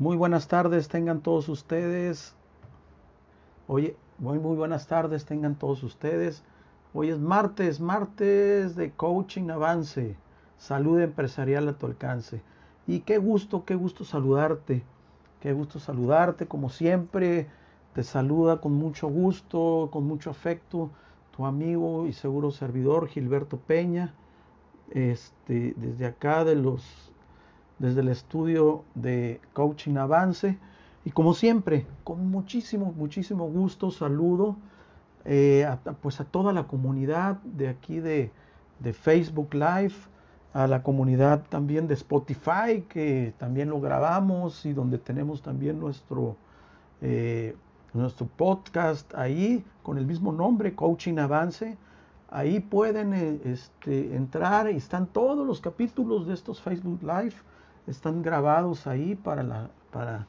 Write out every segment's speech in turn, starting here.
Muy buenas tardes tengan todos ustedes. Oye, muy, muy buenas tardes tengan todos ustedes. Hoy es martes, martes de coaching avance, salud empresarial a tu alcance. Y qué gusto, qué gusto saludarte, qué gusto saludarte como siempre. Te saluda con mucho gusto, con mucho afecto, tu amigo y seguro servidor Gilberto Peña. Este, desde acá de los desde el estudio de Coaching Avance. Y como siempre, con muchísimo, muchísimo gusto saludo eh, a, pues a toda la comunidad de aquí de, de, Facebook Live, a la comunidad también de Spotify, que también lo grabamos y donde tenemos también nuestro, eh, nuestro podcast ahí con el mismo nombre, Coaching Avance. Ahí pueden eh, este, entrar y están todos los capítulos de estos Facebook Live están grabados ahí para la, para,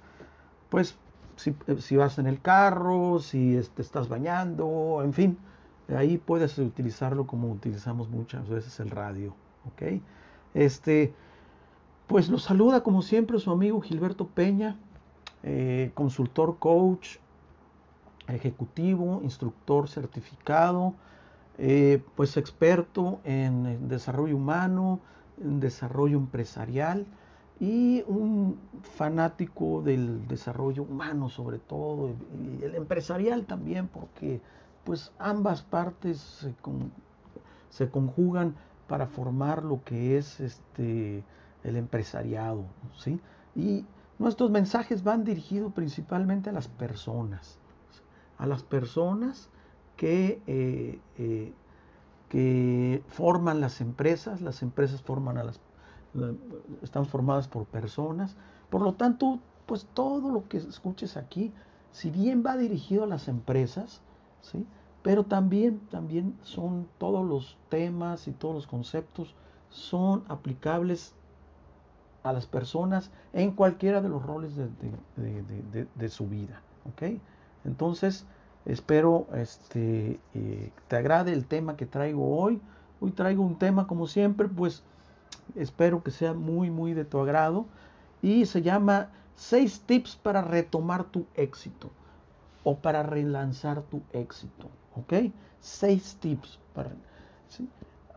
pues, si, si vas en el carro, si estás bañando, en fin, ahí puedes utilizarlo como utilizamos muchas veces el radio, ¿ok? Este, pues lo saluda como siempre su amigo Gilberto Peña, eh, consultor coach, ejecutivo, instructor certificado, eh, pues experto en desarrollo humano, en desarrollo empresarial, y un fanático del desarrollo humano sobre todo y el empresarial también porque pues ambas partes se, se conjugan para formar lo que es este el empresariado ¿sí? y nuestros mensajes van dirigidos principalmente a las personas a las personas que eh, eh, que forman las empresas las empresas forman a las están formadas por personas. Por lo tanto, pues todo lo que escuches aquí, si bien va dirigido a las empresas, ¿sí? pero también, también son todos los temas y todos los conceptos son aplicables a las personas en cualquiera de los roles de, de, su vida. Entonces, espero este, eh, te agrade el tema que traigo hoy. Hoy traigo un tema, como siempre, pues Espero que sea muy, muy de tu agrado. Y se llama seis tips para retomar tu éxito o para relanzar tu éxito. ¿Ok? Seis tips para...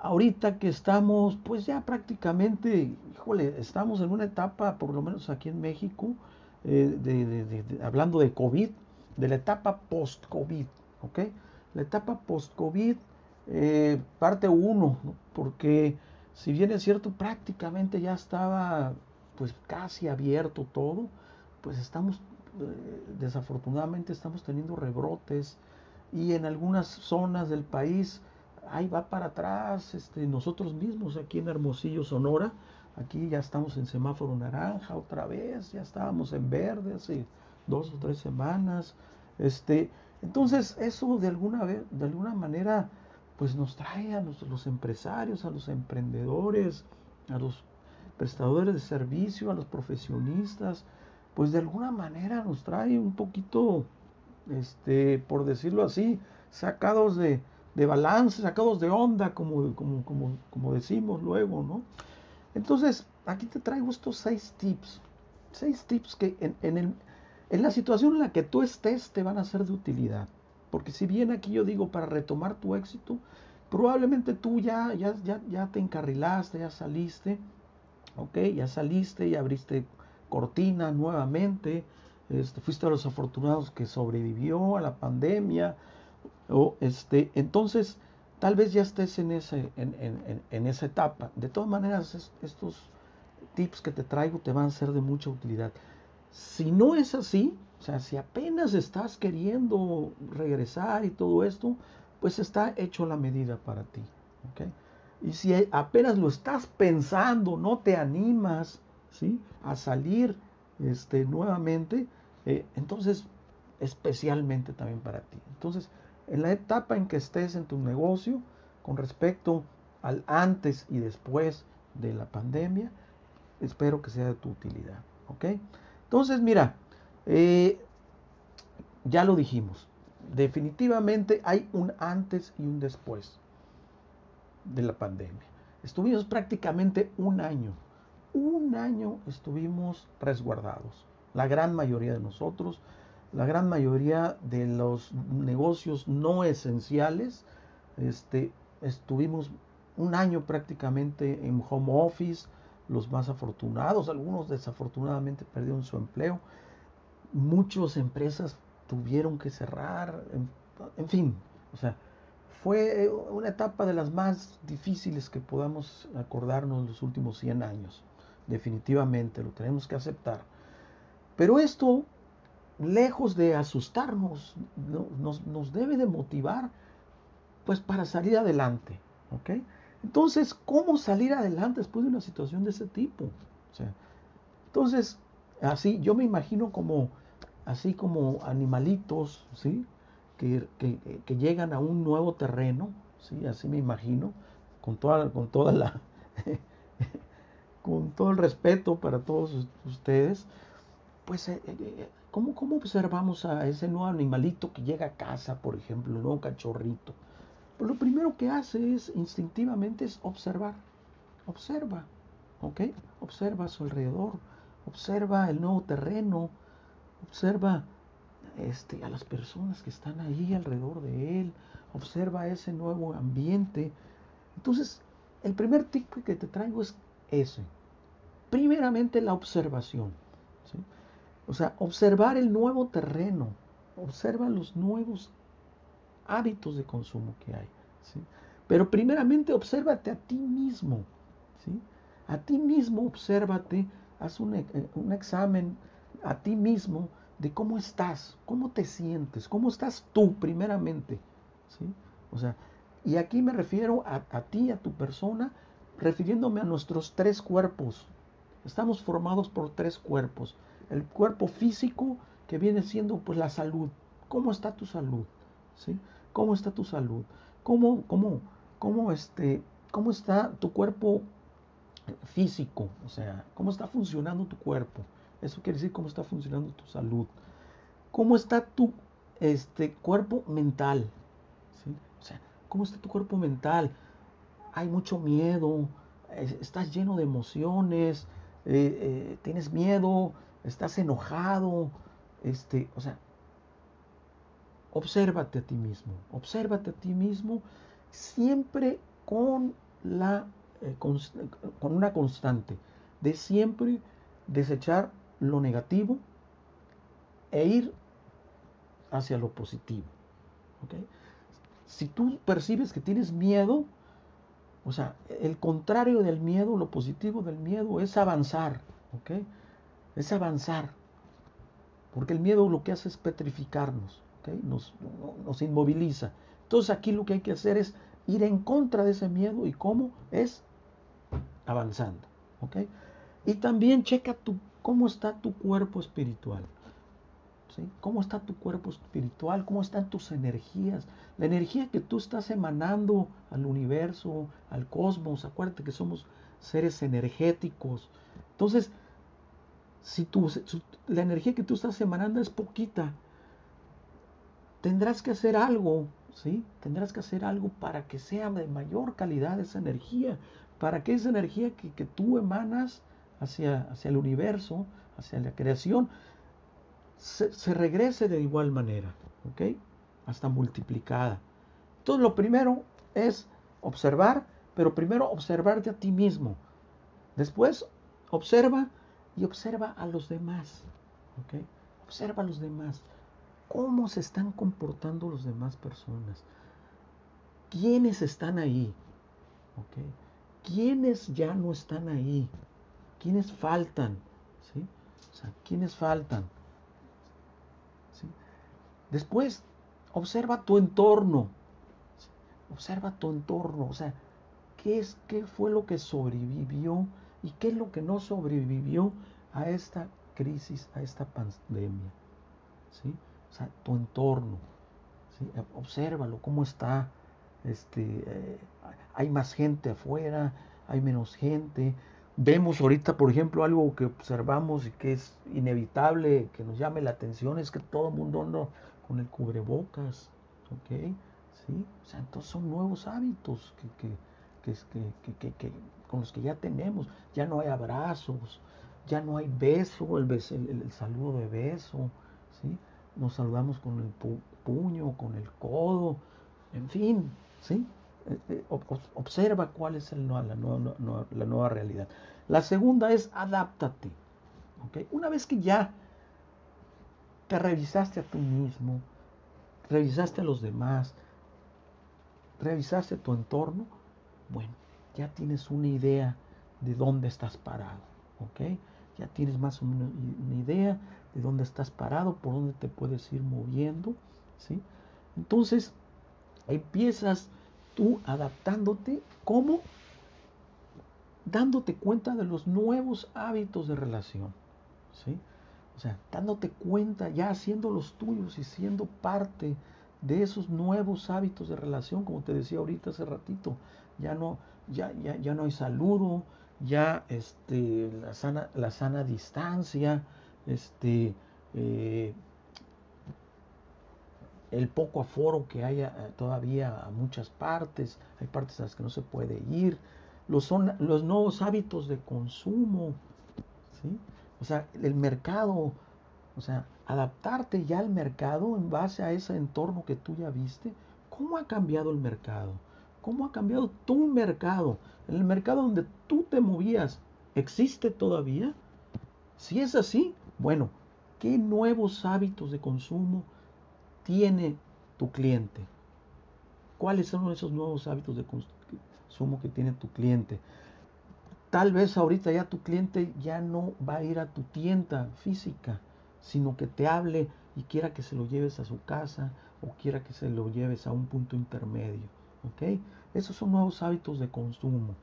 Ahorita que estamos, pues ya prácticamente, híjole, estamos en una etapa, por lo menos aquí en México, eh, de, hablando de COVID, de la etapa post-COVID. ¿Ok? La etapa post-COVID, eh, parte 1, porque si bien es cierto, prácticamente ya estaba pues casi abierto todo, pues estamos, eh, desafortunadamente estamos teniendo rebrotes y en algunas zonas del país ahí va para atrás, este, nosotros mismos aquí en Hermosillo, Sonora, aquí ya estamos en semáforo naranja otra vez, ya estábamos en verde hace dos o tres semanas, este, entonces eso de alguna, de alguna manera pues nos trae a los, empresarios, a los emprendedores, a los prestadores de servicio, a los profesionistas, pues de alguna manera nos trae un poquito, este, por decirlo así, sacados de, balance, sacados de onda, como, como, como, decimos luego, ¿no? Entonces, aquí te traigo estos seis tips, seis tips que en, en, el, en la situación en la que tú estés te van a ser de utilidad. Porque si bien aquí yo digo para retomar tu éxito, probablemente tú ya, ya, ya, ya te encarrilaste, ya saliste, ok, ya saliste y abriste cortina nuevamente, este, fuiste a los afortunados que sobrevivió a la pandemia, o este, entonces tal vez ya estés en, ese, en, en, en esa etapa. De todas maneras, estos tips que te traigo te van a ser de mucha utilidad. Si no es así, o sea, si apenas estás queriendo regresar y todo esto, pues está hecho la medida para ti. Y si apenas lo estás pensando, no te animas ¿sí? a salir este, nuevamente, eh, entonces especialmente también para ti. Entonces, en la etapa en que estés en tu negocio, con respecto al antes y después de la pandemia, espero que sea de tu utilidad. ¿ok? Entonces, mira, eh, ya lo dijimos, definitivamente hay un antes y un después de la pandemia. Estuvimos prácticamente un año, un año estuvimos resguardados, la gran mayoría de nosotros, la gran mayoría de los negocios no esenciales, este, estuvimos un año prácticamente en home office, los más afortunados, algunos desafortunadamente perdieron su empleo, muchas empresas tuvieron que cerrar, en, fin, o sea, fue una etapa de las más difíciles que podamos acordarnos en los últimos 100 años, definitivamente, lo tenemos que aceptar. Pero esto, lejos de asustarnos, nos, nos debe de motivar pues para salir adelante, ¿ok? Entonces, ¿cómo salir adelante después de una situación de ese tipo? O sea, entonces, así, yo me imagino como, así como animalitos, ¿sí? Que, llegan a un nuevo terreno, ¿sí? Así me imagino, con toda, con toda la, con todo el respeto para todos ustedes, pues, eh, eh, ¿cómo, ¿cómo observamos a ese nuevo animalito que llega a casa, por ejemplo, un nuevo cachorrito? Pues lo primero que hace es instintivamente es observar. Observa, ¿ok? Observa a su alrededor, observa el nuevo terreno, observa este, a las personas que están ahí alrededor de él, observa ese nuevo ambiente. Entonces, el primer tip que te traigo es ese. Primeramente la observación. O sea, observar el nuevo terreno, observa los nuevos hábitos de consumo que hay. Pero primeramente obsérvate a ti mismo. ¿sí? A ti mismo obsérvate, haz un, eh, un examen a ti mismo de cómo estás, cómo te sientes, cómo estás tú primeramente. ¿sí? O sea, y aquí me refiero a, a ti, a tu persona, refiriéndome a nuestros tres cuerpos. Estamos formados por tres cuerpos. El cuerpo físico, que viene siendo pues la salud. ¿Cómo está tu salud? ¿Sí? ¿Cómo está tu salud? ¿Cómo, cómo, cómo, este, cómo está tu cuerpo físico? O sea, ¿cómo está funcionando tu cuerpo? Eso quiere decir cómo está funcionando tu salud. ¿Cómo está tu este, cuerpo mental? O sea, ¿cómo está tu cuerpo mental? Hay mucho miedo, estás lleno de emociones, eh, eh, tienes miedo, estás enojado, este, o sea, Obsérvate a ti mismo, obsérvate a ti mismo siempre con, la, eh, con, una constante de siempre desechar lo negativo e ir hacia lo positivo. Si tú percibes que tienes miedo, o sea, el contrario del miedo, lo positivo del miedo es avanzar, ¿ok? Es avanzar. Porque el miedo lo que hace es petrificarnos nos, inmoviliza. Entonces aquí lo que hay que hacer es ir en contra de ese miedo y cómo es avanzando. Y también checa tu, cómo está tu cuerpo espiritual. ¿Cómo está tu cuerpo espiritual? ¿Cómo están tus energías? La energía que tú estás emanando al universo, al cosmos. Acuérdate que somos seres energéticos. Entonces, si la energía que tú estás emanando es poquita, tendrás que hacer algo, ¿sí? Tendrás que hacer algo para que sea de mayor calidad esa energía, para que esa energía que, tú emanas hacia, el universo, hacia la creación, se, se, regrese de igual manera, ¿ok? Hasta multiplicada. Entonces lo primero es observar, pero primero observarte a ti mismo. Después observa y observa a los demás, ¿ok? Observa a los demás cómo se están comportando las demás personas. ¿Quiénes están ahí? ¿Quiénes ya no están ahí? ¿Quiénes faltan? ¿Sí? O sea, ¿quiénes faltan? Después, observa tu entorno. Observa tu entorno. O sea, ¿qué, es, ¿qué fue lo que sobrevivió y qué es lo que no sobrevivió a esta crisis, a esta pandemia? ¿Sí? O sea, tu entorno. ¿sí? Obsérvalo, cómo está. Este, eh, hay más gente afuera, hay menos gente. Vemos ahorita, por ejemplo, algo que observamos y que es inevitable, que nos llame la atención, es que todo el mundo anda con el cubrebocas. ¿Ok? ¿Sí? O sea, entonces son nuevos hábitos que, que, que, con los que ya tenemos. Ya no hay abrazos, ya no hay beso, el, el, saludo de beso, ¿sí? Nos saludamos con el puño, con el codo, en fin, ¿sí? Eh, eh, observa cuál es el, la, nueva, la nueva realidad. La segunda es adáptate. ¿okay? Una vez que ya te revisaste a ti mismo, revisaste a los demás, revisaste tu entorno, bueno, ya tienes una idea de dónde estás parado, ¿ok? Ya tienes más o menos una idea de dónde estás parado, por dónde te puedes ir moviendo, ¿sí? Entonces, empiezas tú adaptándote, ¿cómo? Dándote cuenta de los nuevos hábitos de relación, ¿sí? O sea, dándote cuenta, ya haciendo los tuyos y siendo parte de esos nuevos hábitos de relación, como te decía ahorita hace ratito, ya no, ya, ya, ya no hay saludo, ya este, la, sana, la sana distancia, este, eh, el poco aforo que hay eh, todavía a muchas partes, hay partes a las que no se puede ir, los, son, los nuevos hábitos de consumo, ¿sí? O sea, el mercado, o sea, adaptarte ya al mercado en base a ese entorno que tú ya viste. ¿Cómo ha cambiado el mercado? ¿Cómo ha cambiado tu mercado? El mercado donde tú te movías, ¿existe todavía? Si es así, bueno, ¿qué nuevos hábitos de consumo tiene tu cliente? ¿Cuáles son esos nuevos hábitos de consumo que tiene tu cliente? Tal vez ahorita ya tu cliente ya no va a ir a tu tienda física, sino que te hable y quiera que se lo lleves a su casa o quiera que se lo lleves a un punto intermedio. ¿ok? Esos son nuevos hábitos de consumo.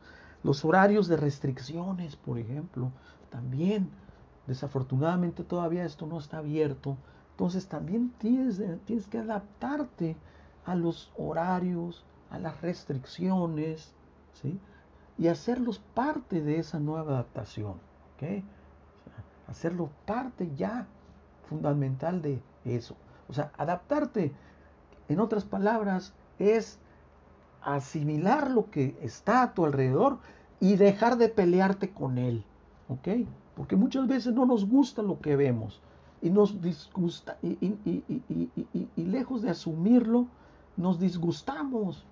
Los horarios de restricciones, por ejemplo, también, desafortunadamente todavía esto no está abierto. Entonces también tienes, tienes que adaptarte a los horarios, a las restricciones, ¿sí? y hacerlos parte de esa nueva adaptación. ¿okay? hacerlo parte ya fundamental de eso. O sea, adaptarte, en otras palabras, es asimilar lo que está a tu alrededor y dejar de pelearte con él. ¿Ok? Porque muchas veces no nos gusta lo que vemos y nos disgusta y, y lejos de asumirlo, nos disgustamos.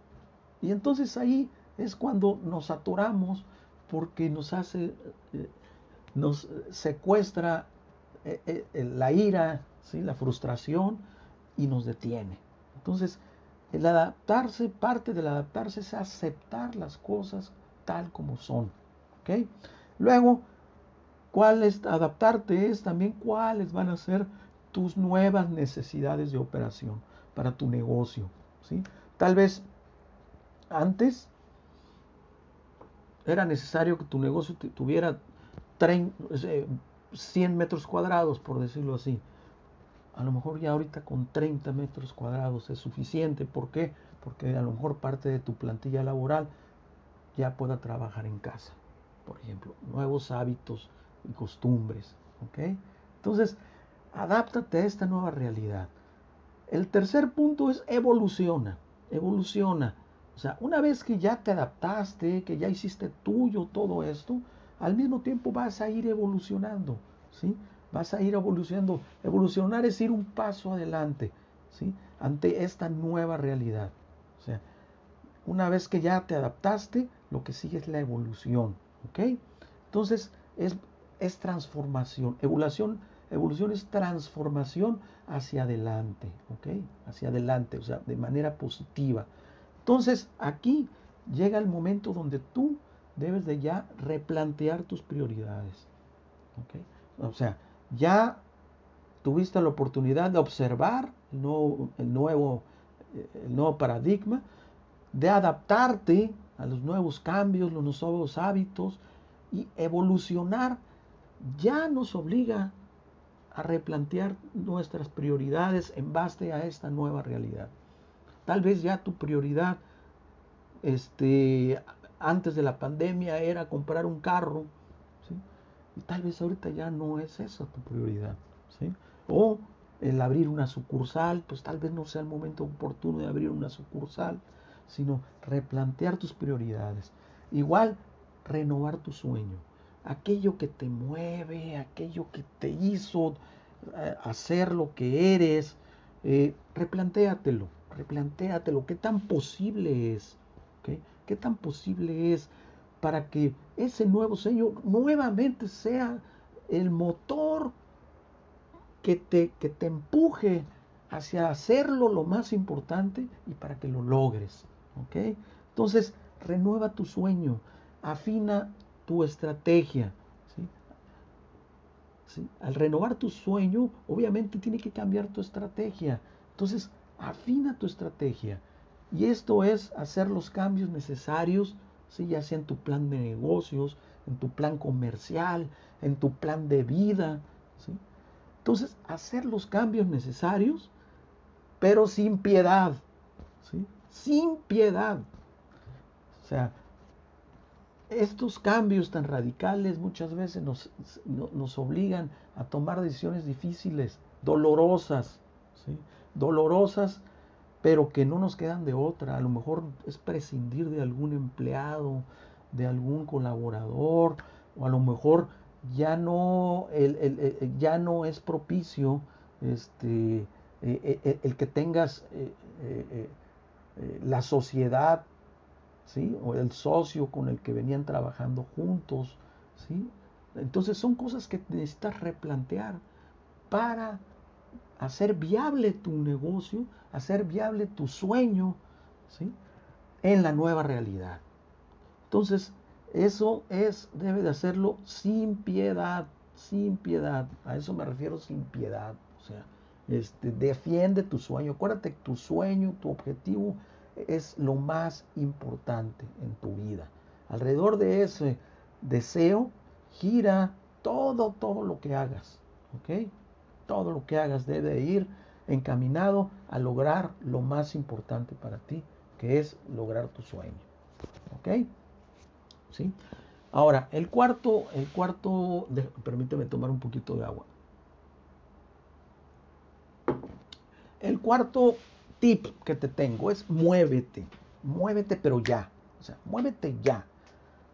Y entonces ahí es cuando nos atoramos porque nos hace, eh, nos secuestra eh, eh, la ira, ¿sí? la frustración y nos detiene. Entonces, el adaptarse, parte del adaptarse es aceptar las cosas tal como son. ¿ok? Luego, ¿cuál es adaptarte? Es también cuáles van a ser tus nuevas necesidades de operación para tu negocio. ¿sí? Tal vez antes era necesario que tu negocio tuviera 100 metros cuadrados, por decirlo así. A lo mejor ya ahorita con 30 metros cuadrados es suficiente. ¿Por qué? Porque a lo mejor parte de tu plantilla laboral ya pueda trabajar en casa. Por ejemplo, nuevos hábitos y costumbres. ¿ok? Entonces, adáptate a esta nueva realidad. El tercer punto es evoluciona. Evoluciona. O sea, una vez que ya te adaptaste, que ya hiciste tuyo todo esto, al mismo tiempo vas a ir evolucionando, ¿sí? Vas a ir evolucionando. Evolucionar es ir un paso adelante, ¿sí? Ante esta nueva realidad. O sea, una vez que ya te adaptaste, lo que sigue es la evolución, ¿ok? Entonces, es, es transformación. Evolución, evolución es transformación hacia adelante, ¿ok? Hacia adelante, o sea, de manera positiva. Entonces, aquí llega el momento donde tú debes de ya replantear tus prioridades. O sea, ya tuviste la oportunidad de observar el nuevo, el nuevo, el nuevo paradigma, de adaptarte a los nuevos cambios, los nuevos hábitos y evolucionar, ya nos obliga a replantear nuestras prioridades en base a esta nueva realidad. Tal vez ya tu prioridad este, antes de la pandemia era comprar un carro, y tal vez ahorita ya no es esa tu prioridad. O el abrir una sucursal, pues tal vez no sea el momento oportuno de abrir una sucursal, sino replantear tus prioridades. Igual, renovar tu sueño. Aquello que te mueve, aquello que te hizo eh, hacer lo que eres, eh, replantéatelo, replantéatelo, qué tan posible es, qué tan posible es para que ese nuevo Señor nuevamente sea el motor que te, que te empuje hacia hacerlo lo más importante y para que lo logres. Entonces, renueva tu sueño, afina tu estrategia. ¿sí? Al renovar tu sueño, obviamente tiene que cambiar tu estrategia. Entonces, afina tu estrategia. Y esto es hacer los cambios necesarios, ¿sí? ya sea en tu plan de negocios, en tu plan comercial, en tu plan de vida. ¿sí? Entonces, hacer los cambios necesarios, pero sin piedad. ¿sí? Sin piedad. O sea, estos cambios tan radicales muchas veces nos, nos obligan a tomar decisiones difíciles, dolorosas, ¿sí? dolorosas, pero que no nos quedan de otra. A lo mejor es prescindir de algún empleado, de algún colaborador, o a lo mejor ya no, el, ya no es propicio este, eh, eh, el que tengas eh, la sociedad ¿sí? o el socio con el que venían trabajando juntos. ¿sí? Entonces son cosas que necesitas replantear para hacer viable tu negocio, hacer viable tu sueño ¿sí? en la nueva realidad. Entonces, eso es, debe de hacerlo sin piedad, sin piedad. A eso me refiero sin piedad. O sea, este, defiende tu sueño. Acuérdate que tu sueño, tu objetivo es lo más importante en tu vida. Alrededor de ese deseo gira todo, todo lo que hagas. ¿Ok? Todo lo que hagas debe ir encaminado a lograr lo más importante para ti, que es lograr tu sueño. ¿Ok? ¿Sí? Ahora, el cuarto, el cuarto, permíteme tomar un poquito de agua. El cuarto tip que te tengo es muévete, muévete pero ya, o sea, muévete ya.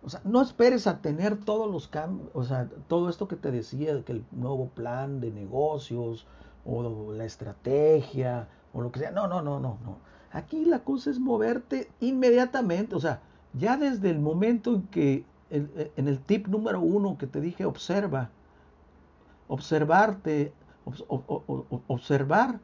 O sea, no esperes a tener todos los cambios, o sea, todo esto que te decía, que el nuevo plan de negocios o la estrategia o lo que sea. No, no, no, no, no. Aquí la cosa es moverte inmediatamente, o sea, ya desde el momento en que, en el tip número uno que te dije, observa, observarte, observar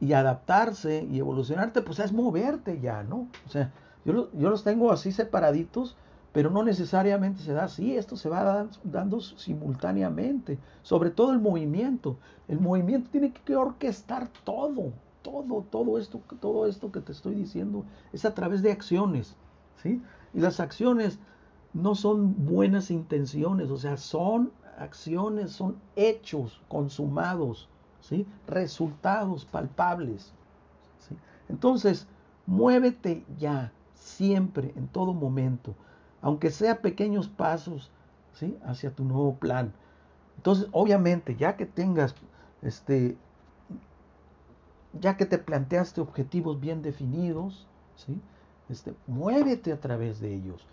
y adaptarse y evolucionarte, pues es moverte ya, ¿no? O sea, yo, yo los tengo así separaditos, pero no necesariamente se da así, esto se va dando simultáneamente, sobre todo el movimiento. El movimiento tiene que orquestar todo, todo, todo esto, todo esto que te estoy diciendo es a través de acciones. Y las acciones no son buenas intenciones, o sea, son acciones, son hechos consumados, ¿sí? Resultados palpables. Entonces, muévete ya, siempre, en todo momento, aunque sea pequeños pasos, ¿sí? Hacia tu nuevo plan. Entonces, obviamente, ya que tengas este ya que te planteaste objetivos bien definidos, ¿sí? Este, muévete a través de ellos.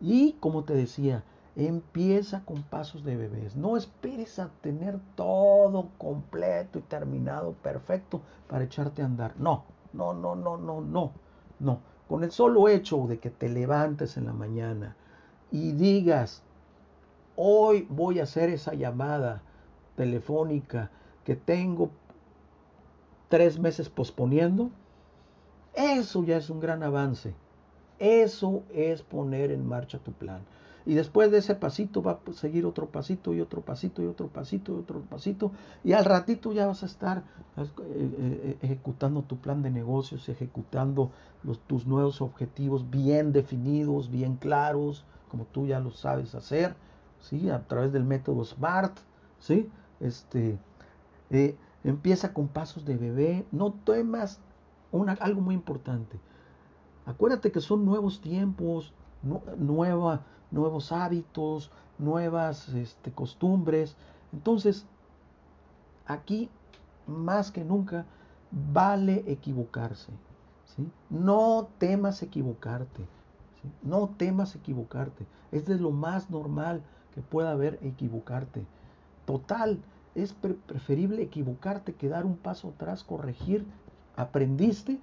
Y como te decía, empieza con pasos de bebés. No esperes a tener todo completo y terminado, perfecto, para echarte a andar. No, no, no, no, no, no, no. Con el solo hecho de que te levantes en la mañana y digas, hoy voy a hacer esa llamada telefónica que tengo tres meses posponiendo, eso ya es un gran avance. Eso es poner en marcha tu plan. Y después de ese pasito va a seguir otro pasito y otro pasito y otro pasito y otro pasito. Y al ratito ya vas a estar eh, eh, ejecutando tu plan de negocios, ejecutando tus nuevos objetivos bien definidos, bien claros, como tú ya lo sabes hacer, ¿sí? A través del método SMART, ¿sí? Este, eh, empieza con pasos de bebé, no temas algo muy importante. Acuérdate que son nuevos tiempos, nueva, nuevos hábitos, nuevas este, costumbres. Entonces, aquí más que nunca vale equivocarse. ¿sí? No temas equivocarte. No temas equivocarte. Es de lo más normal que pueda haber equivocarte. Total, es preferible equivocarte que dar un paso atrás, corregir, aprendiste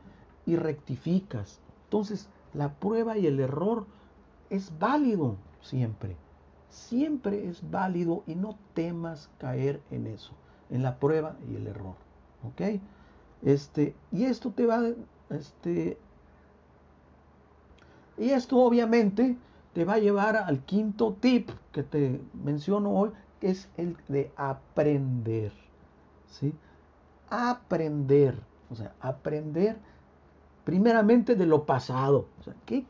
y rectificas. Entonces, la prueba y el error es válido siempre. Siempre es válido y no temas caer en eso, en la prueba y el error. ¿Ok? Este, y esto te va, este, y esto obviamente te va a llevar al quinto tip que te menciono hoy, que es el de aprender. ¿sí? Aprender. O sea, aprender primeramente de lo pasado. O sea, ¿qué,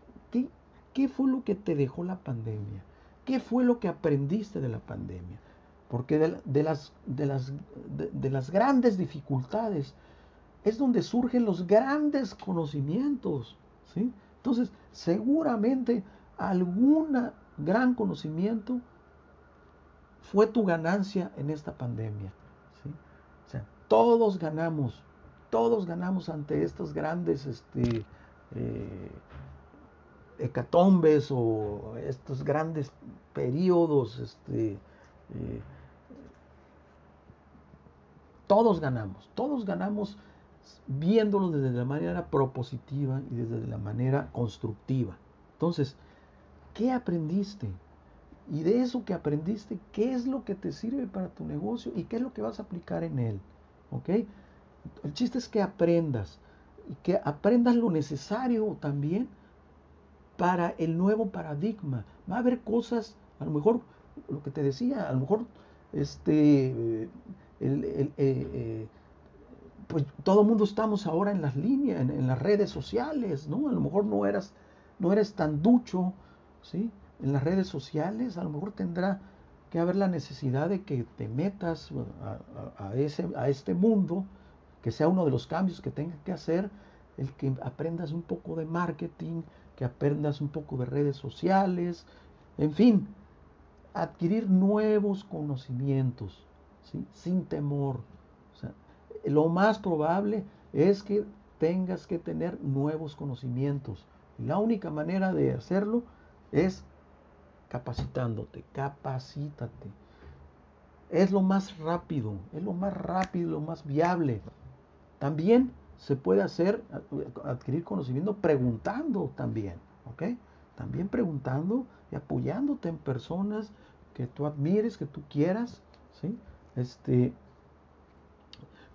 qué, fue lo que te dejó la pandemia? ¿Qué fue lo que aprendiste de la pandemia? Porque de, las, de, las, de las grandes dificultades es donde surgen los grandes conocimientos. ¿sí? Entonces, seguramente algún gran conocimiento fue tu ganancia en esta pandemia. O sea, todos ganamos, todos ganamos ante estos grandes este, eh, hecatombes o estos grandes periodos. Este, eh, todos ganamos, todos ganamos viéndolo desde la manera propositiva y desde la manera constructiva. Entonces, ¿qué aprendiste? Y de eso que aprendiste, ¿qué es lo que te sirve para tu negocio y qué es lo que vas a aplicar en él? ¿Ok? El chiste es que aprendas y que aprendas lo necesario también para el nuevo paradigma. Va a haber cosas, a lo mejor, lo que te decía, a lo mejor este, el, el, eh, pues todo el mundo estamos ahora en las líneas, en, las redes sociales, ¿no? A lo mejor no eras, no eres tan ducho, ¿sí? En las redes sociales, a lo mejor tendrá que haber la necesidad de que te metas a, ese, a este mundo, que sea uno de los cambios que tengas que hacer, el que aprendas un poco de marketing, que aprendas un poco de redes sociales, en fin, adquirir nuevos conocimientos, sin temor, lo más probable es que tengas que tener nuevos conocimientos. La única manera de hacerlo es capacitándote, capacítate. Es lo más rápido, es lo más rápido, lo más viable. También se puede hacer, adquirir conocimiento preguntando también, ¿ok? También preguntando y apoyándote en personas que tú admires, que tú quieras, ¿sí? Este,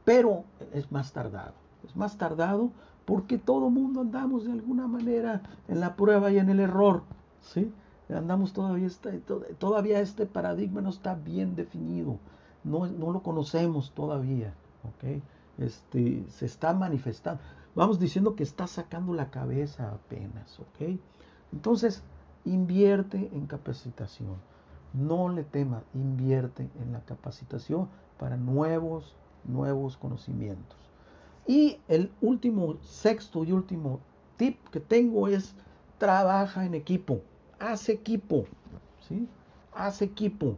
pero es más tardado. Es más tardado porque todo mundo andamos de alguna manera en la prueba y en el error. ¿sí? Andamos todavía, este, todavía este paradigma no está bien definido. No, no lo conocemos todavía. ¿okay? Este, se está manifestando. Vamos diciendo que está sacando la cabeza apenas. ¿ok? Entonces, invierte en capacitación. No le tema, invierte en la capacitación para nuevos nuevos conocimientos. Y el último, sexto y último tip que tengo es trabaja en equipo, haz equipo, ¿sí? Haz equipo.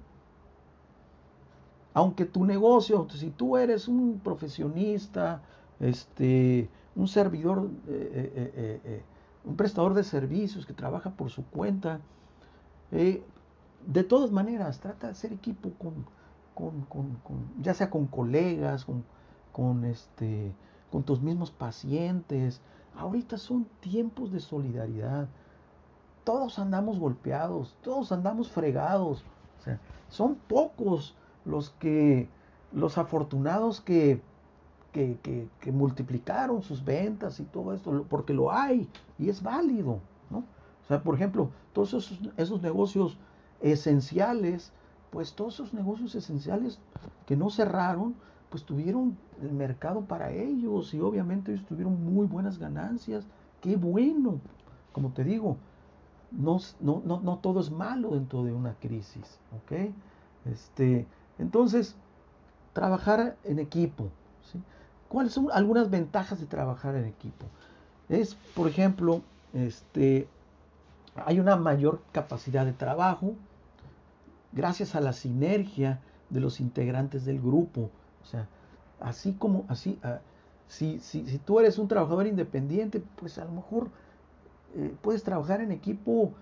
Aunque tu negocio, si tú eres un profesionista, este, un servidor, eh, eh, eh, un prestador de servicios que trabaja por su cuenta, de todas maneras, trata de hacer equipo con, con, ya sea con colegas, con, con, este, con tus mismos pacientes. Ahorita son tiempos de solidaridad. Todos andamos golpeados, todos andamos fregados. son pocos los que, los afortunados que, que, que, multiplicaron sus ventas y todo esto, porque lo hay y es válido. ¿no? O sea, por ejemplo, todos esos, esos negocios esenciales pues todos esos negocios esenciales que no cerraron, pues tuvieron el mercado para ellos y obviamente ellos tuvieron muy buenas ganancias. Qué bueno. Como te digo, no, no, no, todo es malo dentro de una crisis. ¿ok? Este, entonces, trabajar en equipo. ¿Cuáles son algunas ventajas de trabajar en equipo? Es, por ejemplo, este, hay una mayor capacidad de trabajo, gracias a la sinergia de los integrantes del grupo. O sea, así como, así, ah, si, si, si, tú eres un trabajador independiente, pues a lo mejor eh, puedes trabajar en equipo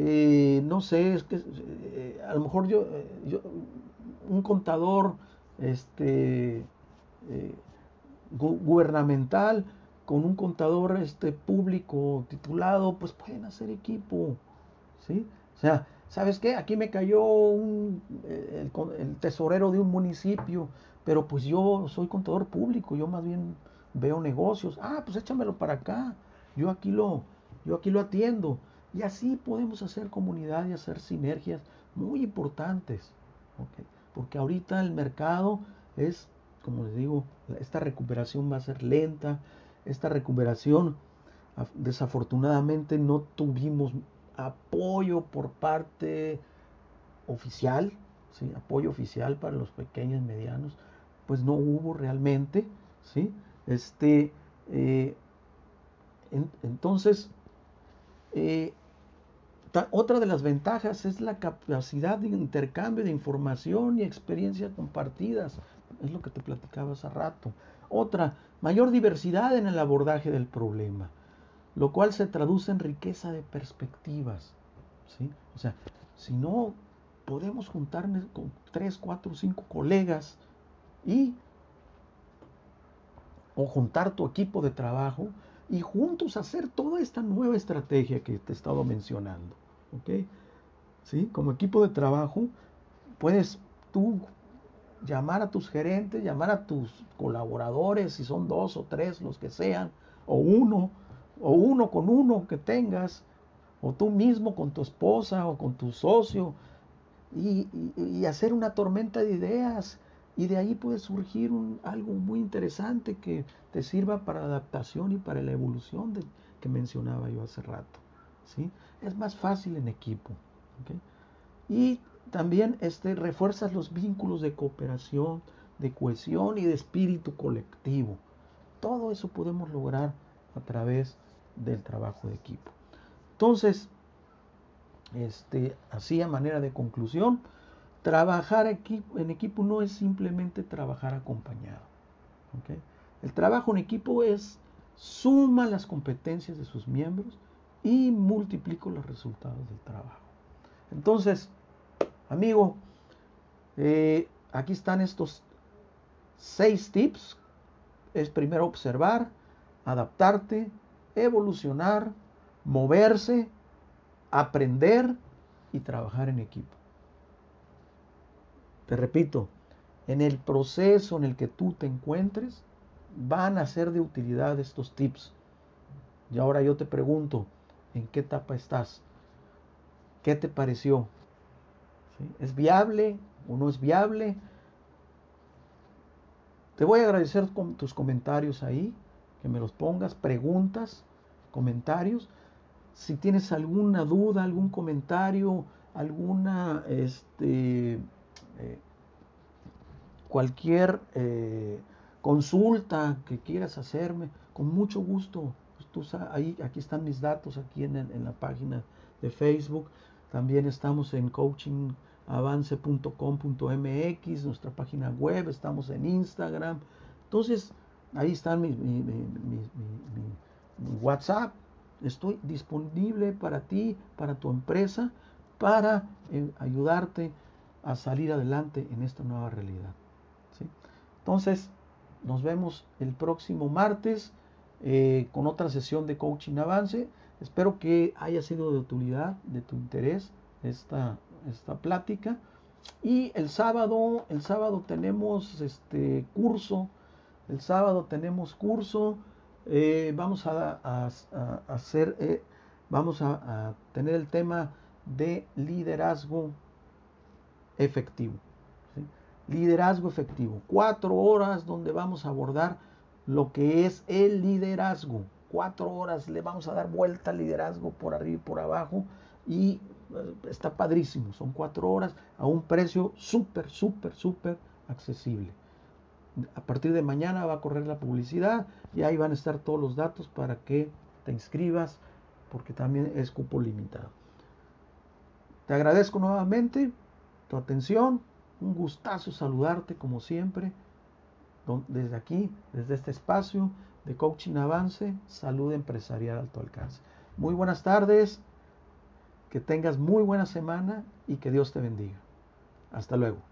eh, no sé, es que eh, a lo mejor yo, yo, un contador este, gubernamental con un contador este, público titulado, pues pueden hacer equipo, ¿sí? O sea, ¿sabes qué? Aquí me cayó un, el, el, tesorero de un municipio, pero pues yo soy contador público, yo más bien veo negocios. Ah, pues échamelo para acá. Yo aquí lo, yo aquí lo atiendo. Y así podemos hacer comunidad y hacer sinergias muy importantes. Porque ahorita el mercado es, como les digo, esta recuperación va a ser lenta. Esta recuperación, desafortunadamente, no tuvimos apoyo por parte oficial, ¿sí? apoyo oficial para los pequeños y medianos, pues no hubo realmente, ¿sí? Este, eh, entonces, eh, otra de las ventajas es la capacidad de intercambio de información y experiencias compartidas. Es lo que te platicaba hace rato. Otra, mayor diversidad en el abordaje del problema, lo cual se traduce en riqueza de perspectivas. ¿sí? O sea, si no podemos juntarnos con tres, cuatro, cinco colegas y o juntar tu equipo de trabajo y juntos hacer toda esta nueva estrategia que te he estado mencionando. ¿Ok? ¿Sí? Como equipo de trabajo, puedes tú llamar a tus gerentes, llamar a tus colaboradores, si son dos o tres, los que sean, o uno, o uno con uno que tengas, o tú mismo con tu esposa o con tu socio, y, y hacer una tormenta de ideas y de ahí puede surgir algo muy interesante que te sirva para adaptación y para la evolución que mencionaba yo hace rato. ¿sí? Es más fácil en equipo. Y también este, refuerzas los vínculos de cooperación, de cohesión y de espíritu colectivo. Todo eso podemos lograr a través del trabajo de equipo. Entonces, este, así a manera de conclusión, Trabajar en equipo no es simplemente trabajar acompañado. El trabajo en equipo es suma las competencias de sus miembros y multiplico los resultados del trabajo. Entonces, amigo, eh, aquí están estos seis tips. Es primero observar, adaptarte, evolucionar, moverse, aprender y trabajar en equipo. Te repito, en el proceso en el que tú te encuentres, van a ser de utilidad estos tips. Y ahora yo te pregunto, ¿en qué etapa estás? ¿Qué te pareció? ¿Es viable o no es viable? Te voy a agradecer con tus comentarios ahí, que me los pongas, preguntas, comentarios. Si tienes alguna duda, algún comentario, alguna este, eh, cualquier eh, consulta que quieras hacerme, con mucho gusto. Pues ahí, aquí están mis datos, aquí en, la página de Facebook. También estamos en coachingavance.com.mx, nuestra página web, estamos en Instagram. Entonces, ahí está mi, mi, WhatsApp. Estoy disponible para ti, para tu empresa, para eh, ayudarte a salir adelante en esta nueva realidad. Entonces, nos vemos el próximo martes eh, con otra sesión de coaching avance. Espero que haya sido de utilidad, de tu interés esta, esta plática. Y el sábado, el sábado tenemos este curso. El sábado tenemos curso. Eh, vamos a, hacer, eh, vamos a tener el tema de liderazgo efectivo. Liderazgo efectivo. Cuatro horas donde vamos a abordar lo que es el liderazgo. Cuatro horas le vamos a dar vuelta al liderazgo por arriba y por abajo. Y eh, está padrísimo. Son cuatro horas a un precio súper, súper, súper accesible. A partir de mañana va a correr la publicidad y ahí van a estar todos los datos para que te inscribas porque también es cupo limitado. Te agradezco nuevamente tu atención. Un gustazo saludarte como siempre desde aquí, desde este espacio de Coaching Avance, Salud Empresarial Alto Alcance. Muy buenas tardes Que tengas muy buena semana y que Dios te bendiga. Hasta luego.